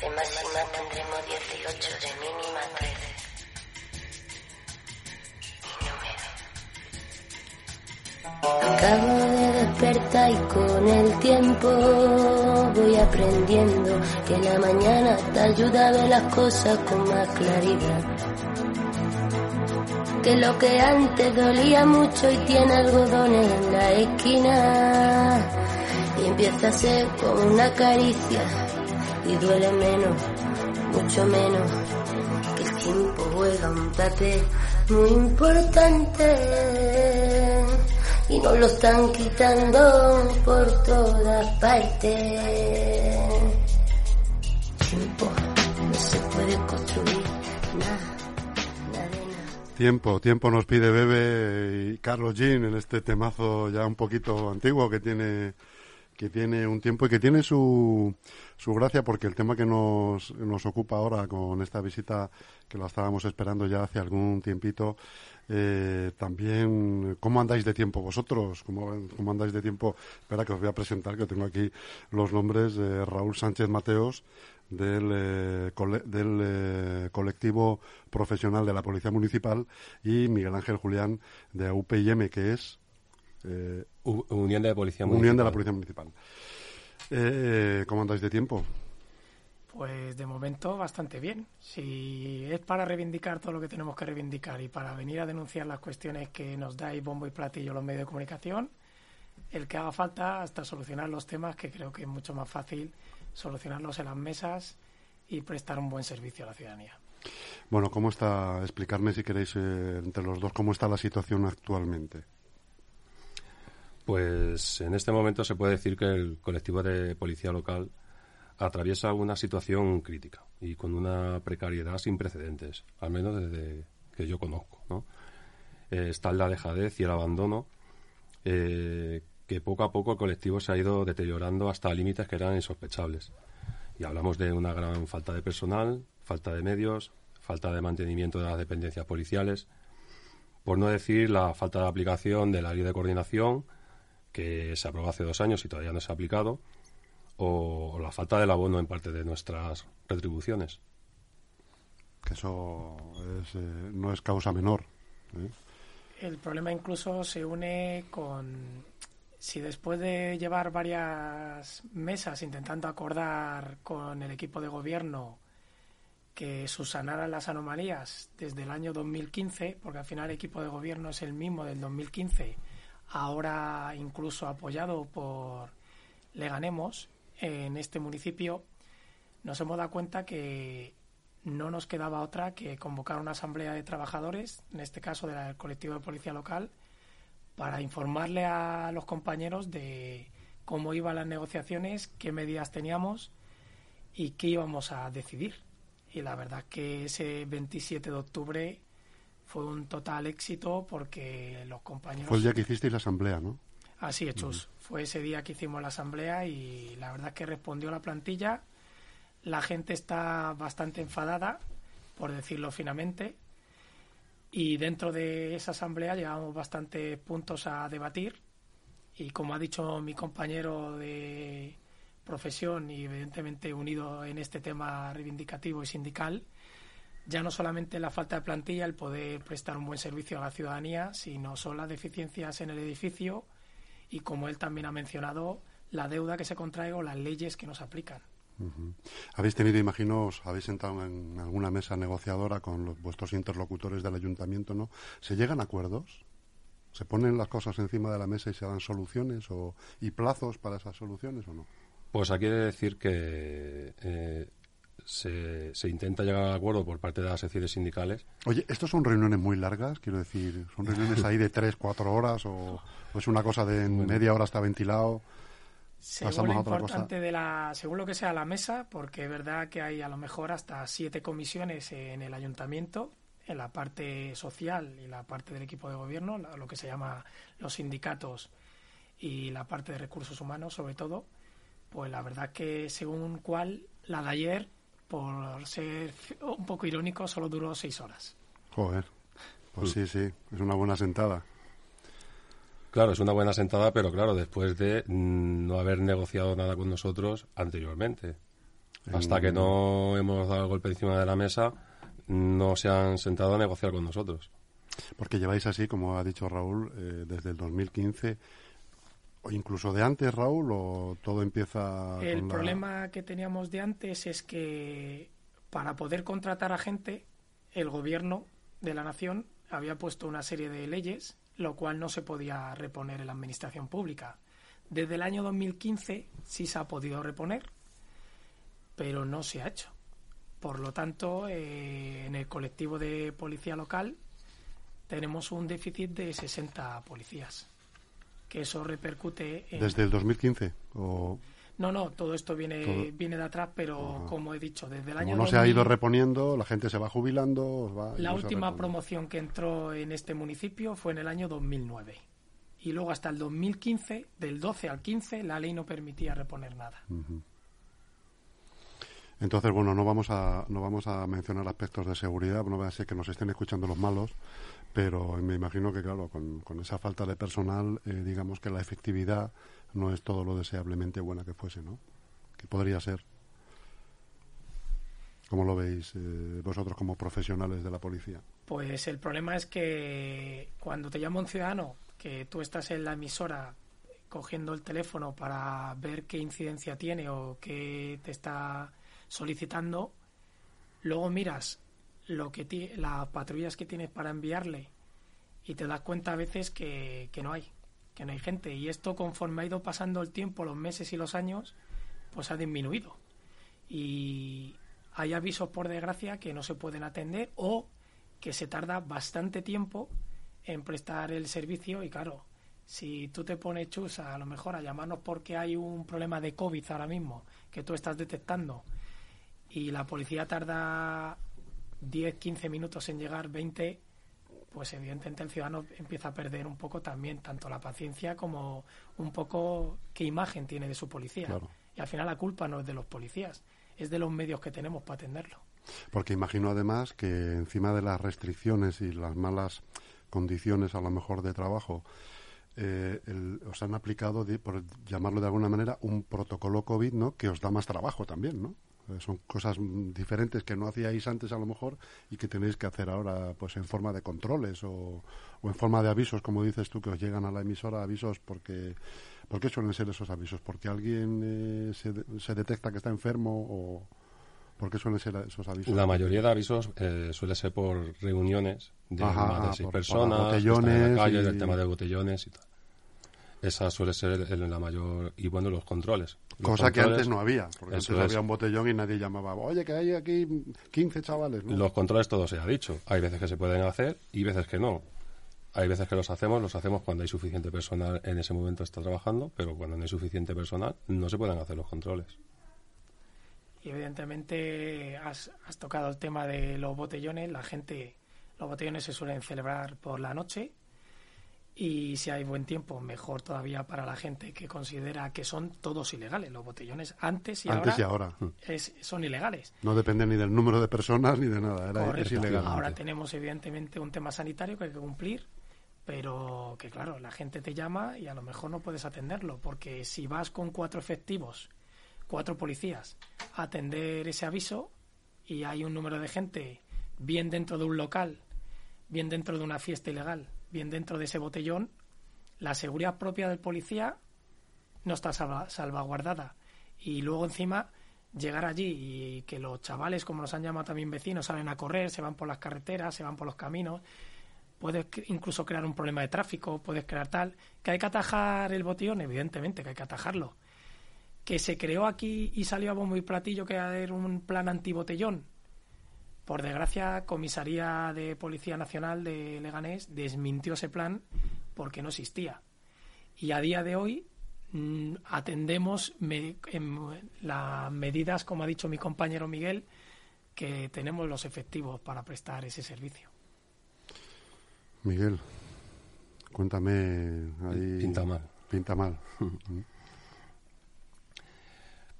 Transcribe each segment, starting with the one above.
De máxima tendremos 18, de mínima 13. Acabo de despertar y con el tiempo voy aprendiendo que la mañana te ayuda a ver las cosas con más claridad. Que lo que antes dolía mucho y tiene algodones en la esquina y empieza a ser como una caricia y duele menos, mucho menos. Que el tiempo juega un papel muy importante y nos lo están quitando por todas partes. Tiempo, no se puede construir nada. Tiempo, tiempo nos pide Bebe y Carlos Jean en este temazo ya un poquito antiguo que tiene que tiene un tiempo y que tiene su, su gracia porque el tema que nos, nos ocupa ahora con esta visita que la estábamos esperando ya hace algún tiempito eh, también, ¿cómo andáis de tiempo vosotros? ¿Cómo, ¿Cómo, andáis de tiempo? Espera que os voy a presentar, que tengo aquí los nombres de Raúl Sánchez Mateos, del, eh, del eh, colectivo profesional de la Policía Municipal, y Miguel Ángel Julián de UPIM, que es... Eh, Unión de la Policía Unión Municipal. de la Policía Municipal. Eh, ¿Cómo andáis de tiempo? Pues de momento bastante bien. Si es para reivindicar todo lo que tenemos que reivindicar y para venir a denunciar las cuestiones que nos dais bombo y platillo los medios de comunicación, el que haga falta hasta solucionar los temas que creo que es mucho más fácil solucionarlos en las mesas y prestar un buen servicio a la ciudadanía. Bueno, ¿cómo está? Explicarme si queréis eh, entre los dos cómo está la situación actualmente. Pues en este momento se puede decir que el colectivo de policía local atraviesa una situación crítica y con una precariedad sin precedentes, al menos desde que yo conozco. ¿no? Eh, está la dejadez y el abandono, eh, que poco a poco el colectivo se ha ido deteriorando hasta límites que eran insospechables. Y hablamos de una gran falta de personal, falta de medios, falta de mantenimiento de las dependencias policiales, por no decir la falta de aplicación de la de coordinación, que se aprobó hace dos años y todavía no se ha aplicado, o, la falta del abono en parte de nuestras retribuciones. Que eso es, eh, no es causa menor. ¿eh? El problema incluso se une con si después de llevar varias mesas intentando acordar con el equipo de gobierno que subsanaran las anomalías desde el año 2015, porque al final el equipo de gobierno es el mismo del 2015, ahora incluso apoyado por Leganemos, en este municipio, nos hemos dado cuenta que no nos quedaba otra que convocar una asamblea de trabajadores, en este caso del colectivo de policía local, para informarle a los compañeros de cómo iban las negociaciones, qué medidas teníamos y qué íbamos a decidir. Y la verdad que ese 27 de octubre fue un total éxito porque los compañeros... Fue el día que hicisteis la asamblea, ¿no? Así es, Chus. Uh -huh. Fue ese día que hicimos la asamblea y la verdad es que respondió la plantilla. La gente está bastante enfadada, por decirlo finamente. Y dentro de esa asamblea llevamos bastantes puntos a debatir. Y como ha dicho mi compañero de profesión y evidentemente unido en este tema reivindicativo y sindical, ya no solamente la falta de plantilla, el poder prestar un buen servicio a la ciudadanía, sino son las deficiencias en el edificio y, como él también ha mencionado, la deuda que se contrae o las leyes que nos aplican. Uh -huh. Habéis tenido, imagino, os habéis sentado en alguna mesa negociadora con los, vuestros interlocutores del ayuntamiento, ¿no? ¿Se llegan a acuerdos? ¿Se ponen las cosas encima de la mesa y se dan soluciones o, y plazos para esas soluciones o no? Pues aquí he de decir que eh, se, se, intenta llegar a acuerdo por parte de las secciones sindicales. Oye, ¿estos son reuniones muy largas? Quiero decir, ¿son reuniones ahí de tres, cuatro horas o, o es una cosa de bueno. media hora está ventilado? Según lo importante de la, según lo que sea la mesa, porque es verdad que hay a lo mejor hasta siete comisiones en el ayuntamiento, en la parte social y la parte del equipo de gobierno, lo que se llama los sindicatos y la parte de recursos humanos, sobre todo, pues la verdad que según cuál, la de ayer, por ser un poco irónico, solo duró seis horas. Joder, pues sí, sí, es una buena sentada. Claro, es una buena sentada, pero claro, después de no haber negociado nada con nosotros anteriormente. Hasta que no hemos dado el golpe encima de la mesa, no se han sentado a negociar con nosotros. Porque lleváis así, como ha dicho Raúl, eh, desde el 2015 o incluso de antes, Raúl, o todo empieza. El problema que teníamos de antes es que para poder contratar a gente, el gobierno de la nación había puesto una serie de leyes, lo cual no se podía reponer en la administración pública. Desde el año 2015 sí se ha podido reponer, pero no se ha hecho. Por lo tanto, eh, en el colectivo de policía local tenemos un déficit de 60 policías, que eso repercute en... ¿Desde el 2015? O... No, no, todo esto viene, viene de atrás, pero como he dicho, desde el año... no se ha ido reponiendo, la gente se va jubilando... la última promoción que entró en este municipio fue en el año 2009. Y luego hasta el 2015, del 12 al 15, la ley no permitía reponer nada. Entonces, bueno, no vamos a no vamos a mencionar aspectos de seguridad, no va a ser que nos estén escuchando los malos, pero me imagino que, claro, con, con esa falta de personal, eh, digamos que la efectividad no es todo lo deseablemente buena que fuese, ¿no? Que podría ser. ¿Cómo lo veis eh, vosotros como profesionales de la policía? Pues el problema es que cuando te llama un ciudadano, que tú estás en la emisora cogiendo el teléfono para ver qué incidencia tiene o qué te está solicitando, luego miras lo que las patrullas que tienes para enviarle y te das cuenta a veces que, que no hay que no hay gente. Y esto, conforme ha ido pasando el tiempo, los meses y los años, pues ha disminuido. Y hay avisos, por desgracia, que no se pueden atender o que se tarda bastante tiempo en prestar el servicio. Y claro, si tú te pones chusa, a lo mejor a llamarnos porque hay un problema de COVID ahora mismo que tú estás detectando y la policía tarda 10, 15 minutos en llegar, 20, pues evidentemente el ciudadano empieza a perder un poco también tanto la paciencia como un poco qué imagen tiene de su policía. Y al final la culpa no es de los policías, es de los medios que tenemos para atenderlo. Porque imagino además que encima de las restricciones y las malas condiciones a lo mejor de trabajo, eh, os han aplicado, por llamarlo de alguna manera, un protocolo COVID, ¿no? Que os da más trabajo también, ¿no? Eh, son cosas diferentes que no hacíais antes a lo mejor y que tenéis que hacer ahora pues en forma de controles o, en forma de avisos, como dices tú, que os llegan a la emisora avisos porque... ¿Por qué suelen ser esos avisos? ¿Porque alguien eh, se, se, detecta que está enfermo o por qué suelen ser esos avisos? La mayoría de avisos eh, suele ser por reuniones de más de seis personas, botellones en la calle, el tema de botellones y tal. Esa suele ser la mayor. Y bueno, los controles. Cosa que antes no había, porque antes había un botellón y nadie llamaba, oye, que hay aquí 15 chavales. Los controles todo se ha dicho. Hay veces que se pueden hacer y veces que no. Hay veces que los hacemos, los hacemos cuando hay suficiente personal en ese momento está trabajando, pero cuando no hay suficiente personal no se pueden hacer los controles. Y evidentemente has, has tocado el tema de los botellones. La gente, los botellones se suelen celebrar por la noche y si hay buen tiempo, mejor todavía para la gente que considera que son todos ilegales. Los botellones antes y antes ahora, y ahora. Es, son ilegales. No depende ni del número de personas ni de nada, era, es ilegal. Ahora tenemos evidentemente un tema sanitario que hay que cumplir, pero que claro, la gente te llama y a lo mejor no puedes atenderlo, porque si vas con cuatro efectivos, cuatro policías, a atender ese aviso y hay un número de gente bien dentro de un local, bien dentro de una fiesta ilegal, bien dentro de ese botellón, la seguridad propia del policía no está salvaguardada. Y luego encima llegar allí y que los chavales, como los han llamado también vecinos, salen a correr, se van por las carreteras, se van por los caminos, puedes incluso crear un problema de tráfico, puedes crear tal, que hay que atajar el botellón, evidentemente que hay que atajarlo. Que se creó aquí y salió a bombo y platillo que era un plan antibotellón, por desgracia, Comisaría de Policía Nacional de Leganés desmintió ese plan porque no existía. Y a día de hoy mm, atendemos las medidas, como ha dicho mi compañero Miguel, que tenemos los efectivos para prestar ese servicio. Miguel, cuéntame ahí. Pinta mal. Pinta mal.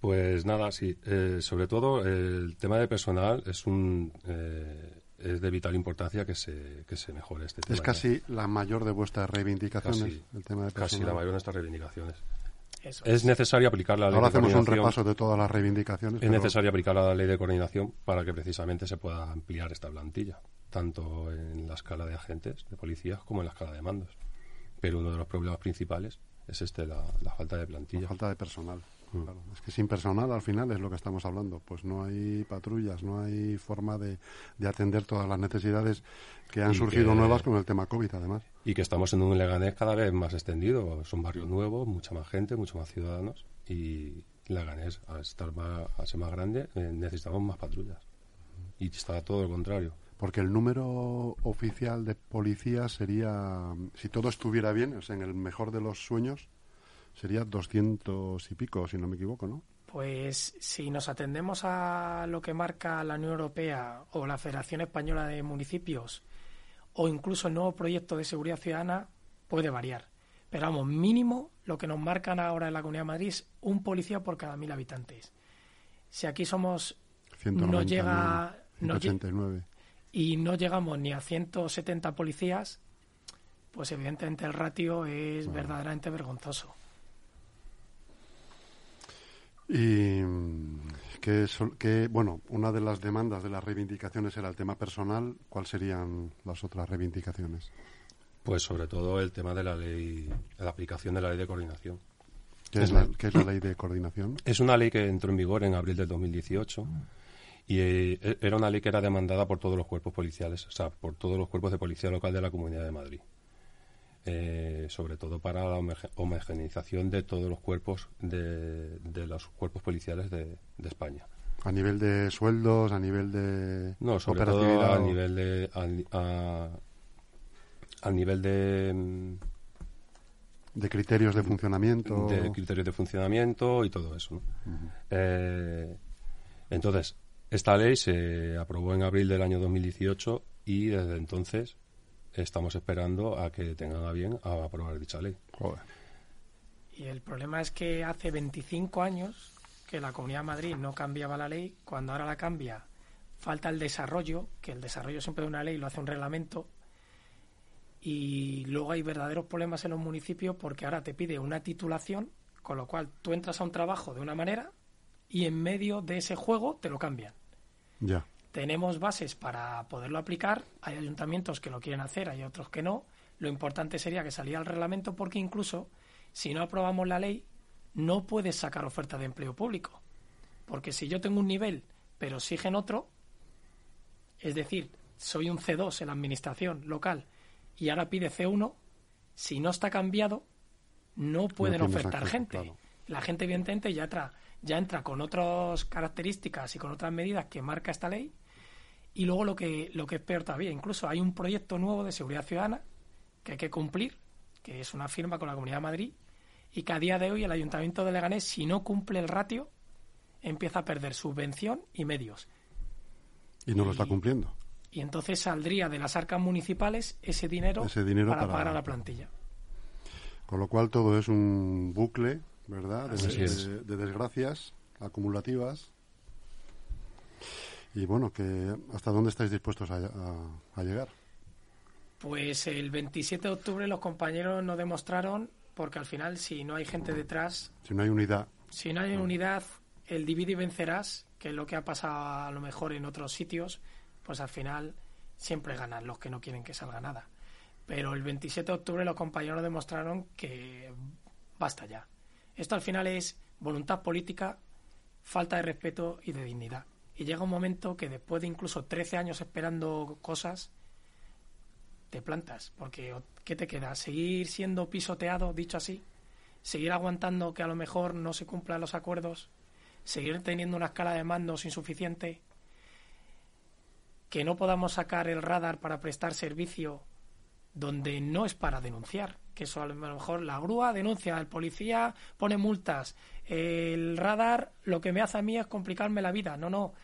Pues nada, sí. Eh, sobre todo el tema de personal es un eh, es de vital importancia que se, que se mejore este tema. Es casi la mayor de vuestras reivindicaciones, casi, el tema de Casi la mayor de nuestras reivindicaciones. es. necesario aplicar la ley Ahora de hacemos un repaso de todas las reivindicaciones. Es necesario aplicar la ley de coordinación para que precisamente se pueda ampliar esta plantilla, tanto en la escala de agentes, de policías, como en la escala de mandos. Pero uno de los problemas principales es este, la, falta de plantilla. La falta de personal. Mm. Es que sin personal al final es lo que estamos hablando. Pues no hay patrullas, no hay forma de, atender todas las necesidades que han surgido nuevas con el tema COVID además. Y que estamos en un Leganés cada vez más extendido. Son barrios nuevos, mucha más gente, muchos más ciudadanos. Y Leganés, al, estar más, al ser más grande, eh, necesitamos más patrullas. Y está todo lo contrario. Porque el número oficial de policías sería, si todo estuviera bien, o sea, en el mejor de los sueños, sería 200 y pico, si no me equivoco, ¿no? Pues si nos atendemos a lo que marca la Unión Europea o la Federación Española de Municipios o incluso el nuevo proyecto de seguridad ciudadana, puede variar. Pero vamos, mínimo lo que nos marcan ahora en la Comunidad de Madrid es un policía por cada mil habitantes. Si aquí somos... 190, no llega... 189 y no llegamos ni a 170 policías, pues evidentemente el ratio es verdaderamente vergonzoso. Y que, que, bueno, una de las demandas de las reivindicaciones era el tema personal. ¿Cuáles serían las otras reivindicaciones? Pues sobre todo el tema de la ley, la aplicación de la ley de coordinación. ¿Qué es, la, ¿qué es la ley de coordinación? Es una ley que entró en vigor en abril del 2018 y eh, era una ley que era demandada por todos los cuerpos policiales, o sea, por todos los cuerpos de policía local de la Comunidad de Madrid. Eh, sobre todo para la homogeneización de todos los cuerpos de, los cuerpos policiales de, España. A nivel de sueldos, a nivel de no, sobre todo a nivel de a, nivel de de criterios de funcionamiento de criterios de funcionamiento y todo eso. Eh, entonces esta ley se aprobó en abril del año 2018 y desde entonces estamos esperando a que tengan a bien a aprobar dicha ley. Y el problema es que hace 25 años que la Comunidad de Madrid no cambiaba la ley, cuando ahora la cambia falta el desarrollo, que el desarrollo siempre de una ley lo hace un reglamento, y luego hay verdaderos problemas en los municipios porque ahora te pide una titulación, con lo cual tú entras a un trabajo de una manera y en medio de ese juego te lo cambian. Ya. Tenemos bases para poderlo aplicar. Hay ayuntamientos que lo quieren hacer, hay otros que no. Lo importante sería que saliera el reglamento porque incluso si no aprobamos la ley, no puedes sacar oferta de empleo público. Porque si yo tengo un nivel, pero exigen otro, es decir, soy un C2 en la administración local y ahora pide C1, si no está cambiado, no pueden ofertar gente. La gente, evidentemente, ya trae ya entra con otras características y con otras medidas que marca esta ley. Y luego lo que, lo que es peor todavía, incluso hay un proyecto nuevo de seguridad ciudadana que hay que cumplir, que es una firma con la Comunidad de Madrid, y que a día de hoy el Ayuntamiento de Leganés, si no cumple el ratio, empieza a perder subvención y medios. Y no lo está cumpliendo. Y entonces saldría de las arcas municipales ese dinero, para, pagar a la plantilla. Con lo cual todo es un bucle ¿verdad? De, desgracias acumulativas. Y bueno, que ¿hasta dónde estáis dispuestos a, llegar? Pues el 27 de octubre los compañeros nos demostraron, porque al final si no hay gente detrás... Si no hay unidad. Si no hay unidad, el divide y vencerás, que es lo que ha pasado a lo mejor en otros sitios, pues al final siempre ganan los que no quieren que salga nada. Pero el 27 de octubre los compañeros demostraron que basta ya. Esto al final es voluntad política, falta de respeto y de dignidad. Y llega un momento que después de incluso 13 años esperando cosas, te plantas. Porque ¿qué te queda? ¿Seguir siendo pisoteado, dicho así? ¿Seguir aguantando que a lo mejor no se cumplan los acuerdos? ¿Seguir teniendo una escala de mandos insuficiente? ¿Que no podamos sacar el radar para prestar servicio donde no es para denunciar? que eso a lo mejor la grúa denuncia, el policía pone multas, el radar lo que me hace a mí es complicarme la vida. No, no.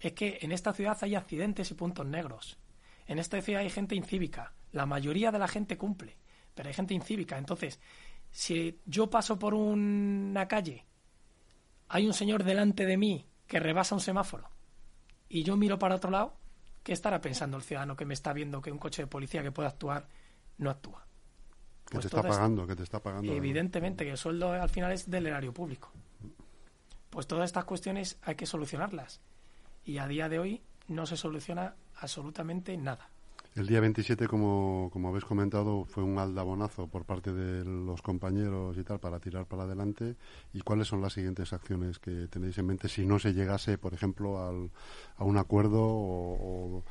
Es que en esta ciudad hay accidentes y puntos negros. En esta ciudad hay gente incívica. La mayoría de la gente cumple, pero hay gente incívica. Entonces, si yo paso por una calle, hay un señor delante de mí que rebasa un semáforo y yo miro para otro lado, ¿qué estará pensando el ciudadano que me está viendo que un coche de policía que pueda actuar no actúa? Que Pues te está pagando, que te está pagando. Evidentemente que el sueldo al final es del erario público. Pues todas estas cuestiones hay que solucionarlas. Y a día de hoy no se soluciona absolutamente nada. El día 27, como, como habéis comentado, fue un aldabonazo por parte de los compañeros y tal para tirar para adelante. ¿Y cuáles son las siguientes acciones que tenéis en mente si no se llegase, por ejemplo, al, a un acuerdo o,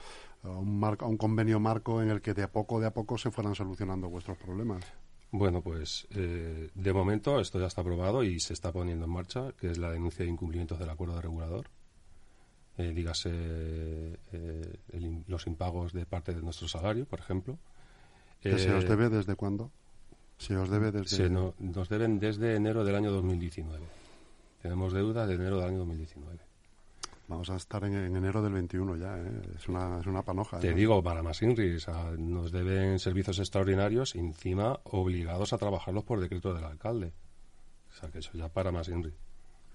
o a, un marco, a un convenio marco en el que de a poco, de a poco se fueran solucionando vuestros problemas? Bueno, pues eh, de momento esto ya está aprobado y se está poniendo en marcha, que es la denuncia de incumplimientos del acuerdo regulador. Eh, dígase eh, el los impagos de parte de nuestro salario, por ejemplo. ¿Que se Eh, os debe desde cuándo? Se os debe desde... se no- nos deben desde enero del año 2019. Tenemos deuda de enero del año 2019. Vamos a estar en, en enero del 21 ya, ¿eh? Es una, es una panoja. Te ¿eh? digo, para más Inri, o sea, nos deben servicios extraordinarios encima obligados a trabajarlos por decreto del alcalde. O sea, que eso ya para más Inri.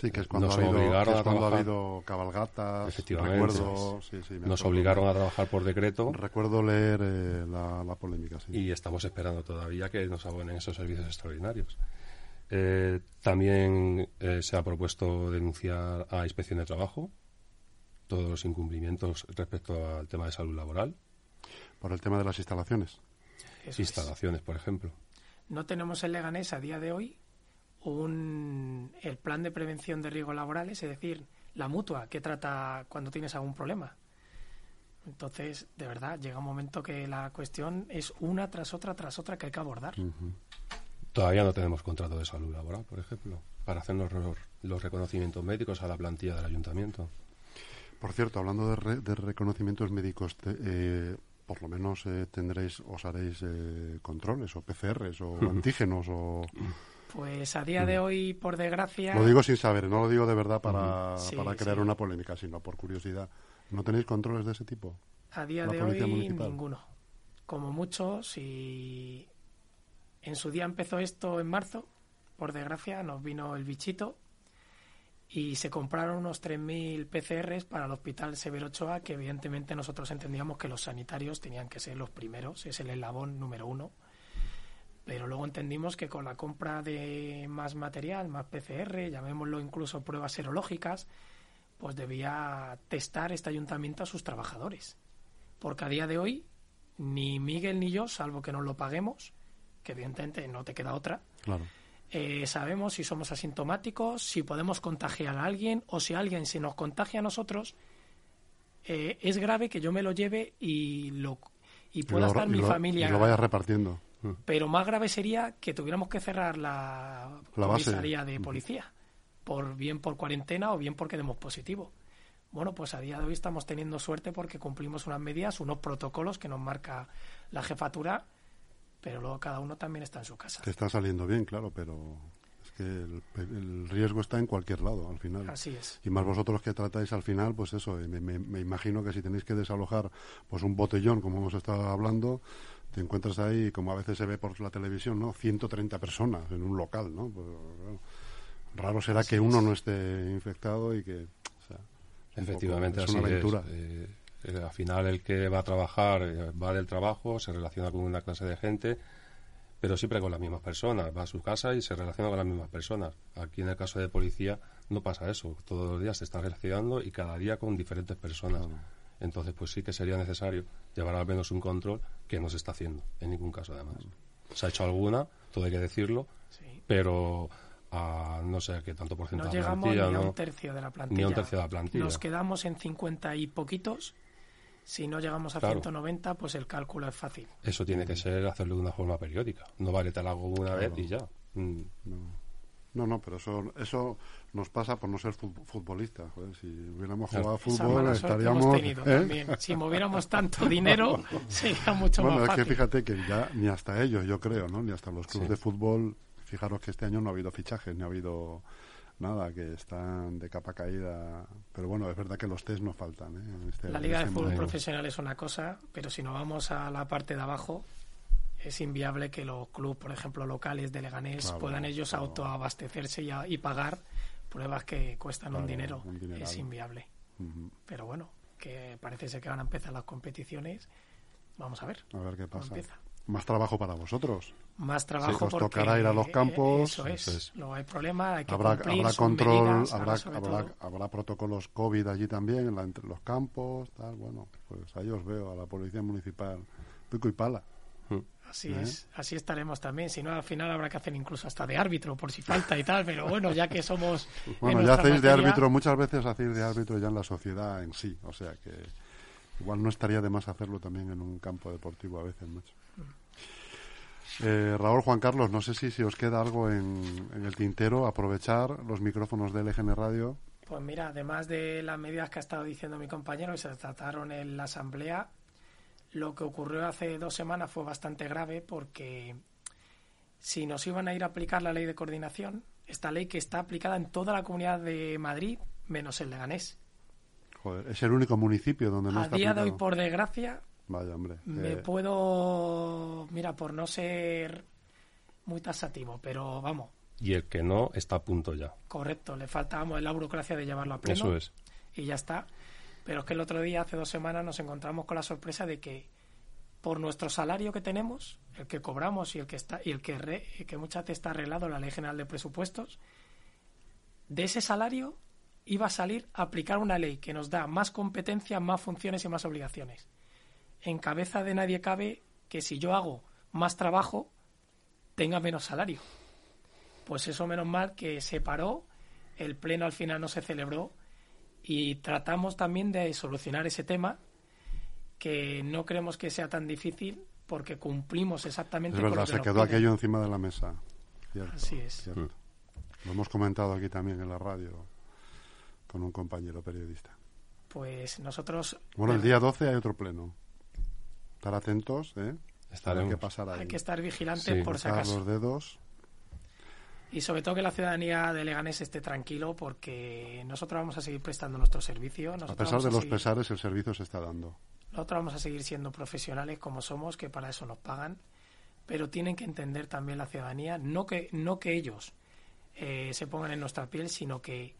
Sí, que es cuando, Nos ha habido, obligaron que es a cuando ha trabajar. habido cabalgatas, Efectivamente. recuerdo... sí, sí, me Nos acuerdo. obligaron a trabajar por decreto Recuerdo leer eh, la, la polémica, sí. y estamos esperando todavía que nos abonen esos servicios extraordinarios. Eh, también eh, se ha propuesto denunciar a Inspección de Trabajo todos los incumplimientos respecto al tema de salud laboral, Por el tema de las instalaciones. Eso es. instalaciones, por ejemplo. No tenemos en Leganés a día de hoy un, el plan de prevención de riesgos laborales, es decir, la mutua que trata cuando tienes algún problema. Entonces, de verdad, llega un momento que la cuestión es una tras otra tras otra que hay que abordar. Todavía no tenemos contrato de salud laboral, por ejemplo, para hacernos los, los reconocimientos médicos a la plantilla del ayuntamiento. Por cierto, hablando de, re- de reconocimientos médicos, te- eh, por lo menos eh, tendréis, os haréis eh, controles o PCRs o antígenos o... Pues a día de hoy, por desgracia, Lo digo sin saber, no lo digo de verdad para, Sí, para crear sí. una polémica, sino por curiosidad. ¿No tenéis controles de ese tipo? a día de hoy municipal. ninguno. Como mucho, si en su día empezó esto en marzo, por desgracia, nos vino el bichito y se compraron unos 3.000 PCRs para el Hospital Severo Ochoa, que evidentemente nosotros entendíamos que los sanitarios tenían que ser los primeros, es el eslabón número uno. Pero luego entendimos que con la compra de más material, más PCR, llamémoslo incluso pruebas serológicas, pues debía testar este ayuntamiento a sus trabajadores. Porque a día de hoy, ni Miguel ni yo, salvo que nos lo paguemos, que evidentemente no te queda otra, Claro. eh, sabemos si somos asintomáticos, si podemos contagiar a alguien o si alguien se nos contagia a nosotros, eh, es grave que yo me lo lleve y lo y pueda estar mi familia. Y lo vayas repartiendo. Pero más grave sería que tuviéramos que cerrar la, La base. comisaría de policía, por bien por cuarentena o bien porque demos positivo. Bueno, pues a día de hoy estamos teniendo suerte porque cumplimos unas medidas, unos protocolos que nos marca la jefatura, pero luego cada uno también está en su casa. Te está saliendo bien, claro, pero es que el, el riesgo está en cualquier lado al final. Así es. Y más vosotros que tratáis al final, pues eso, eh, me, me- me imagino que si tenéis que desalojar pues un botellón, como hemos estado hablando, te encuentras ahí, como a veces se ve por la televisión, ¿no? 130 personas en un local, ¿no? Pues, raro será que uno no esté infectado y que... o sea, Efectivamente, poco- es así una aventura. es. Eh, eh, al final, el que va a trabajar eh, va del trabajo, se relaciona con una clase de gente, pero siempre con las mismas personas. Va a su casa y se relaciona con las mismas personas. Aquí, en el caso de policía, no pasa eso. Todos los días se está relacionando y cada día con diferentes personas. Entonces, pues sí que sería necesario llevar al menos un control que no se está haciendo, en ningún caso, además. Se ha hecho alguna, todo hay que decirlo, Sí. pero a no sé qué tanto No porcentaje de llegamos plantilla, ni a un tercio de la plantilla. Ni a un tercio de la plantilla. Nos quedamos en 50 y poquitos. Si no llegamos a Claro. 190, pues el cálculo es fácil. Eso tiene que ser hacerlo de una forma periódica. No vale te la hago una Claro. vez y ya. Mm, No, no, pero eso, eso nos pasa por no ser fut- futbolistas. joder, si hubiéramos jugado Esa fútbol estaríamos... hemos tenido ¿eh? también. Si moviéramos tanto dinero, sería mucho Bueno, más es que fácil. fíjate que ya ni hasta ellos, yo creo, ¿no? Ni hasta los clubes Sí. de fútbol. Fijaros que este año no ha habido fichajes, ni ha habido nada, que están de capa caída. Pero bueno, es verdad que los test no faltan. ¿eh? En este- La Liga de este Fútbol. Profesional es una cosa, pero si nos vamos a la parte de abajo, es inviable que los clubes, por ejemplo, locales de Leganés, Claro, puedan ellos claro. autoabastecerse y, a- y pagar pruebas que cuestan un dinero. un es inviable. Pero bueno, que parece ser que van a empezar las competiciones. Vamos a ver A ver qué pasa. más trabajo para vosotros. Más trabajo os porque tocará ir a los campos. Eso es. Eso es. Luego hay problema, hay que Habrá, cumplir habrá control, medidas, habrá, habrá, habrá protocolos COVID allí también, en la- entre los campos, tal. Bueno, pues ahí os veo, a la Policía Municipal, pico y pala. Así ¿Eh? es, así estaremos también. Si no, al final habrá que hacer incluso hasta de árbitro por si falta y tal. Pero bueno, ya que somos. en Bueno, ya hacéis de árbitro, muchas veces hacéis de árbitro ya en la sociedad en sí, o sea que igual no estaría de más hacerlo también en un campo deportivo a veces, macho. Eh, Raúl Juan Carlos, no sé si, si os queda algo en, en el tintero, aprovechar los micrófonos de LGN Radio. Pues mira, además de las medidas que ha estado diciendo mi compañero que se trataron en la asamblea, lo que ocurrió hace dos semanas fue bastante grave porque si nos iban a ir a aplicar la ley de coordinación, esta ley que está aplicada en toda la comunidad de Madrid, menos el Leganés. Joder, es el único municipio donde no a está día de hoy, por desgracia, Vaya, hombre. me eh, puedo, mira, por no ser muy tasativo, pero vamos, Y el que no está a punto ya. correcto, le falta vamos, la burocracia de llevarlo a pleno. Eso es. y ya está. Pero es que el otro día, hace dos semanas, nos encontramos con la sorpresa de que por nuestro salario que tenemos, el que cobramos y el que está y el que, re- que muchas veces está arreglado la Ley General de Presupuestos, de ese salario iba a salir a aplicar una ley que nos da más competencias, más funciones y más obligaciones. En cabeza de nadie cabe que si yo hago más trabajo, tenga menos salario. Pues eso menos mal que se paró, el pleno al final no se celebró y tratamos también de solucionar ese tema que no creemos que sea tan difícil porque cumplimos exactamente es con verdad, lo que se nos quedó piden. aquello encima de la mesa. Cierto, Así es. cierto. Lo hemos comentado aquí también en la radio con un compañero periodista. Pues nosotros Bueno, el día 12 hay otro pleno. Estar atentos, ¿eh? Estaremos. qué pasará ahí. hay que estar vigilantes Sí. por si acaso. los dedos. Y sobre todo que la ciudadanía de Leganés esté tranquilo porque nosotros vamos a seguir prestando nuestro servicio. A pesar de a los seguir- pesares, el servicio se está dando. Nosotros vamos a seguir siendo profesionales como somos, que para eso nos pagan, pero tienen que entender también la ciudadanía, no que, no que ellos eh, se pongan en nuestra piel, sino que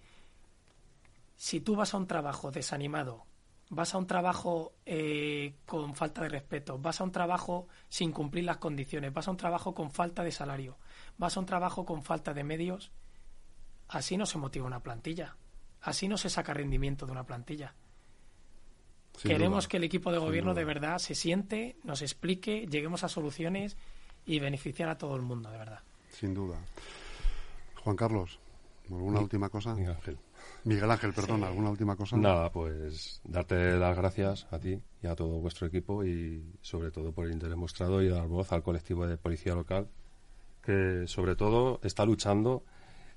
si tú vas a un trabajo desanimado, vas a un trabajo eh, con falta de respeto, vas a un trabajo sin cumplir las condiciones, vas a un trabajo con falta de salario, vas a un trabajo con falta de medios, así no se motiva una plantilla, así no se saca rendimiento de una plantilla. sin Queremos duda. que el equipo de gobierno de verdad se siente, nos explique, lleguemos a soluciones y beneficiar a todo el mundo, de verdad. Sin duda. Juan Carlos, ¿alguna última cosa? Miguel Ángel. Miguel Ángel, perdón, Sí. ¿alguna última cosa? Nada, pues darte las gracias a ti y a todo vuestro equipo y sobre todo por el interés mostrado y dar voz al colectivo de policía local que sobre todo está luchando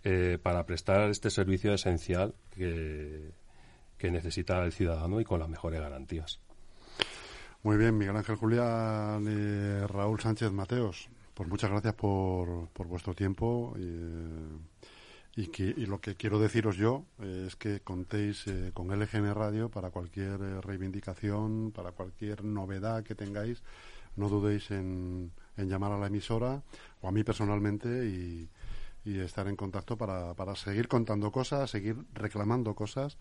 eh, para prestar este servicio esencial que, que necesita el ciudadano y con las mejores garantías. Muy bien, Miguel Ángel Julián y Raúl Sánchez Mateos, pues muchas gracias por, por vuestro tiempo y, eh, y, que, y lo que quiero deciros yo eh, es que contéis eh, con LGN Radio para cualquier eh, reivindicación, para cualquier novedad que tengáis, no dudéis en, en llamar a la emisora o a mí personalmente y, y estar en contacto para, para seguir contando cosas, seguir reclamando cosas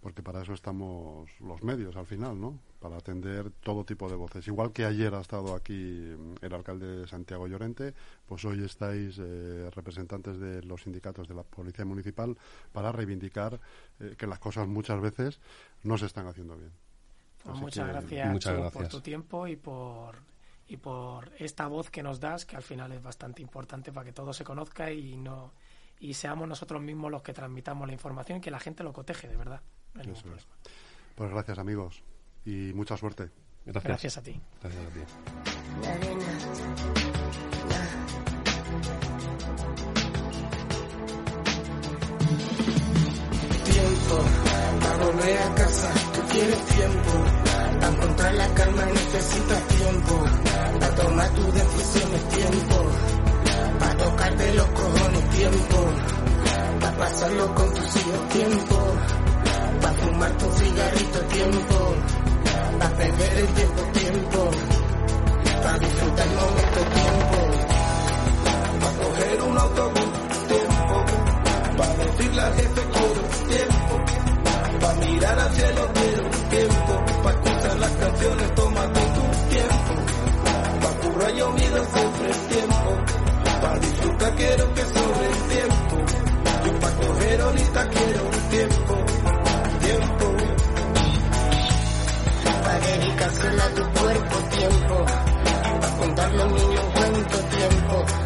porque para eso estamos los medios al final, ¿no? Para atender todo tipo de voces. Igual que ayer ha estado aquí el alcalde de Santiago Llorente, pues hoy estáis eh, representantes de los sindicatos de la Policía Municipal para reivindicar eh, que las cosas muchas veces no se están haciendo bien. Pues muchas que- gracias, muchas Chu, gracias. por tu tiempo y por y por esta voz que nos das, que al final es bastante importante para que todo se conozca y no y seamos nosotros mismos los que transmitamos la información y que la gente lo coteje, de verdad. No hay ningún Eso es. problema. Pues gracias amigos y mucha suerte. Gracias. Gracias a ti. Gracias a ti. Volver a casa. Tú quieres tiempo para encontrar la calma. Necesitas tiempo tomar tus decisiones. quiero que sobre el tiempo. Yo pa' coger ahorita quiero un tiempo, tiempo. Pa' dedicarse a tu cuerpo, tiempo. Pa' contarnos mi no cuento, tiempo.